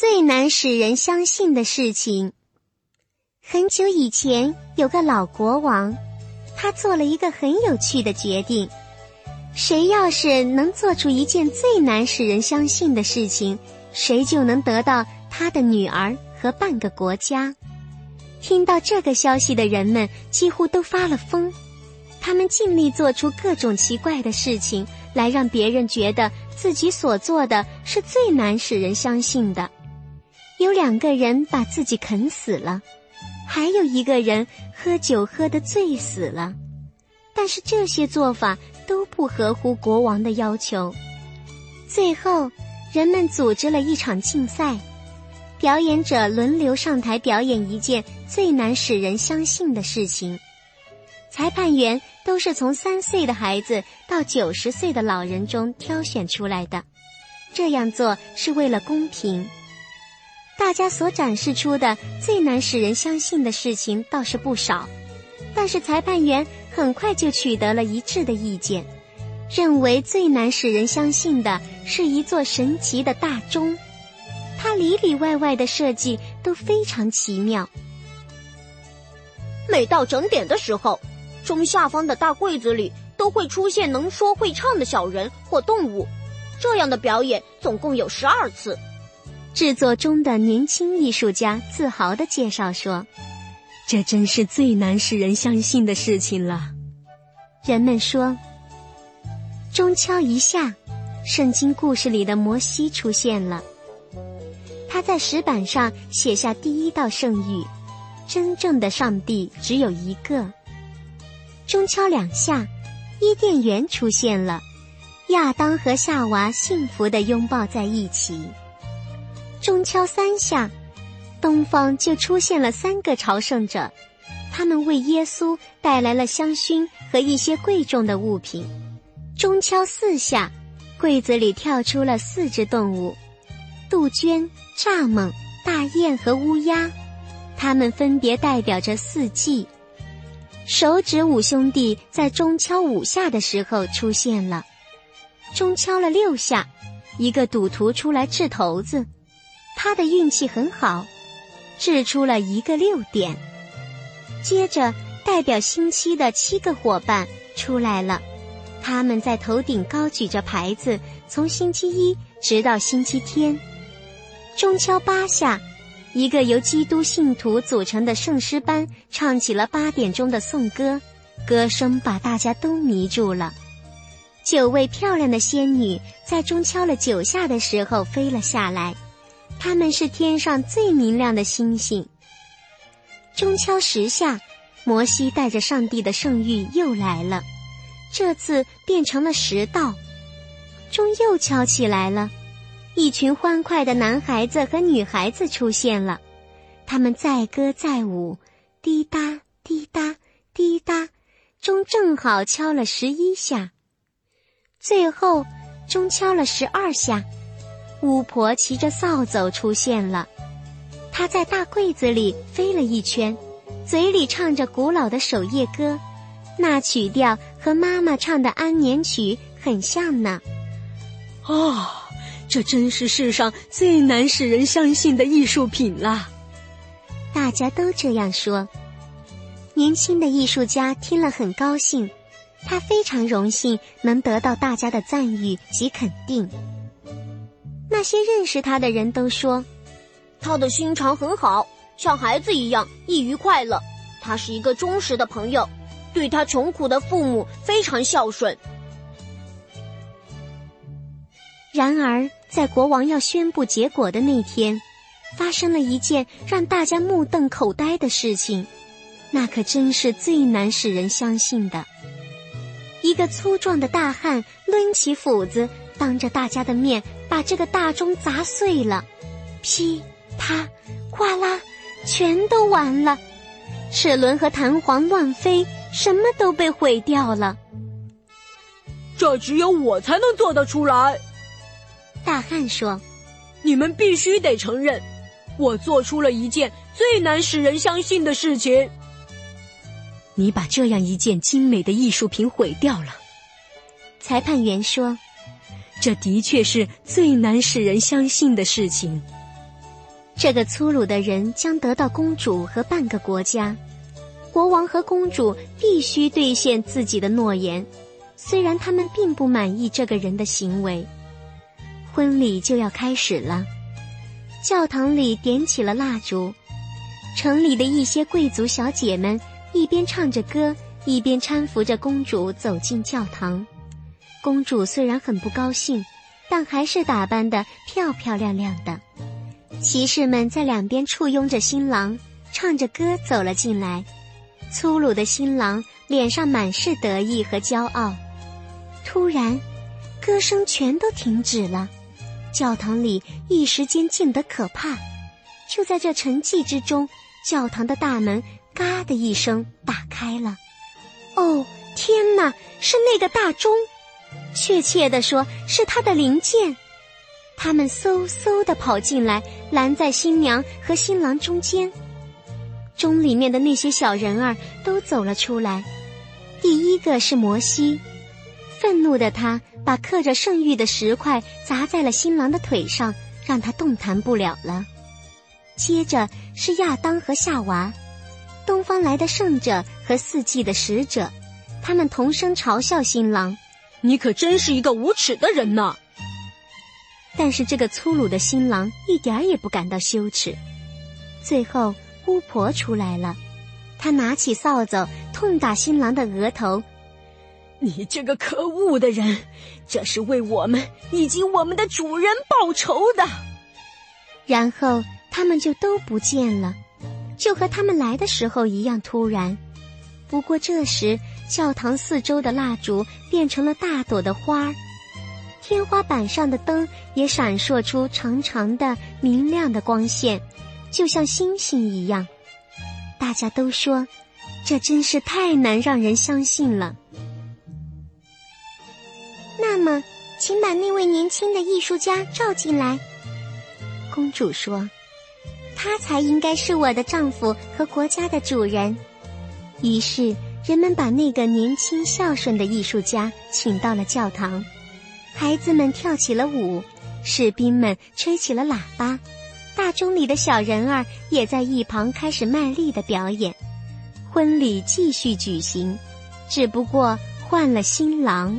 最难使人相信的事情。很久以前，有个老国王，他做了一个很有趣的决定：谁要是能做出一件最难使人相信的事情，谁就能得到他的女儿和半个国家。听到这个消息的人们几乎都发了疯，他们尽力做出各种奇怪的事情，来让别人觉得自己所做的是最难使人相信的。有两个人把自己啃死了，还有一个人喝酒喝得醉死了。但是这些做法都不合乎国王的要求。最后，人们组织了一场竞赛，表演者轮流上台表演一件最难使人相信的事情。裁判员都是从三岁的孩子到九十岁的老人中挑选出来的，这样做是为了公平。大家所展示出的最难使人相信的事情倒是不少，但是裁判员很快就取得了一致的意见，认为最难使人相信的是一座神奇的大钟，它里里外外的设计都非常奇妙。每到整点的时候，钟下方的大柜子里都会出现能说会唱的小人或动物，这样的表演总共有十二次。制作中的年轻艺术家自豪地介绍说：“这真是最难使人相信的事情了。”人们说：“钟敲一下，圣经故事里的摩西出现了。他在石板上写下第一道圣谕：真正的上帝只有一个。钟敲两下，伊甸园出现了，亚当和夏娃幸福地拥抱在一起。”钟敲三下，东方就出现了三个朝圣者，他们为耶稣带来了香薰和一些贵重的物品。钟敲四下，柜子里跳出了四只动物：杜鹃、蚱蜢、大雁和乌鸦，它们分别代表着四季。手指五兄弟在钟敲五下的时候出现了。钟敲了六下，一个赌徒出来掷骰子。他的运气很好，掷出了一个六点。接着，代表星期的七个伙伴出来了，他们在头顶高举着牌子，从星期一直到星期天。钟敲八下，一个由基督信徒组成的圣诗班唱起了八点钟的颂歌，歌声把大家都迷住了。九位漂亮的仙女在钟敲了九下的时候飞了下来。他们是天上最明亮的星星。钟敲十下，摩西带着上帝的圣谕又来了，这次变成了十道。钟又敲起来了，一群欢快的男孩子和女孩子出现了，他们载歌载舞，滴答滴答滴答，钟正好敲了十一下。最后，钟敲了十二下。巫婆骑着扫帚出现了，她在大柜子里飞了一圈，嘴里唱着古老的守夜歌，那曲调和妈妈唱的安眠曲很像呢。啊，这真是世上最难使人相信的艺术品了！大家都这样说。年轻的艺术家听了很高兴，他非常荣幸能得到大家的赞誉及肯定。那些认识他的人都说，他的心肠很好，像孩子一样易于快乐。他是一个忠实的朋友，对他穷苦的父母非常孝顺。然而，在国王要宣布结果的那天，发生了一件让大家目瞪口呆的事情，那可真是最难使人相信的。一个粗壮的大汉抡起斧子。当着大家的面把这个大钟砸碎了，噼啪，哗啦，全都完了，齿轮和弹簧乱飞，什么都被毁掉了。这只有我才能做得出来，大汉说：“你们必须得承认，我做出了一件最难使人相信的事情。你把这样一件精美的艺术品毁掉了。”裁判员说。这的确是最难使人相信的事情。这个粗鲁的人将得到公主和半个国家。国王和公主必须兑现自己的诺言，虽然他们并不满意这个人的行为。婚礼就要开始了，教堂里点起了蜡烛，城里的一些贵族小姐们一边唱着歌，一边搀扶着公主走进教堂。公主虽然很不高兴，但还是打扮得漂漂亮亮的。骑士们在两边簇拥着新郎，唱着歌走了进来。粗鲁的新郎脸上满是得意和骄傲。突然，歌声全都停止了，教堂里一时间静得可怕。就在这沉寂之中，教堂的大门“嘎”的一声打开了。哦，天哪！是那个大钟，确切地说，是他的零件。他们嗖嗖地跑进来，拦在新娘和新郎中间。钟里面的那些小人儿都走了出来。第一个是摩西，愤怒的他把刻着圣谕的石块砸在了新郎的腿上，让他动弹不了了。接着是亚当和夏娃，东方来的圣者和四季的使者，他们同声嘲笑新郎：“你可真是一个无耻的人呐！”但是这个粗鲁的新郎一点儿也不感到羞耻。最后。巫婆出来了，她拿起扫帚痛打新郎的额头。你这个可恶的人，这是为我们以及我们的主人报仇的。然后他们就都不见了，就和他们来的时候一样突然。不过这时，教堂四周的蜡烛变成了大朵的花儿，天花板上的灯也闪烁出长长的明亮的光线。就像星星一样，大家都说，这真是太难让人相信了。那么，请把那位年轻的艺术家召进来。公主说：“他才应该是我的丈夫和国家的主人。”于是，人们把那个年轻孝顺的艺术家请到了教堂，孩子们跳起了舞，士兵们吹起了喇叭。大钟里的小人儿也在一旁开始卖力的表演，婚礼继续举行，只不过换了新郎。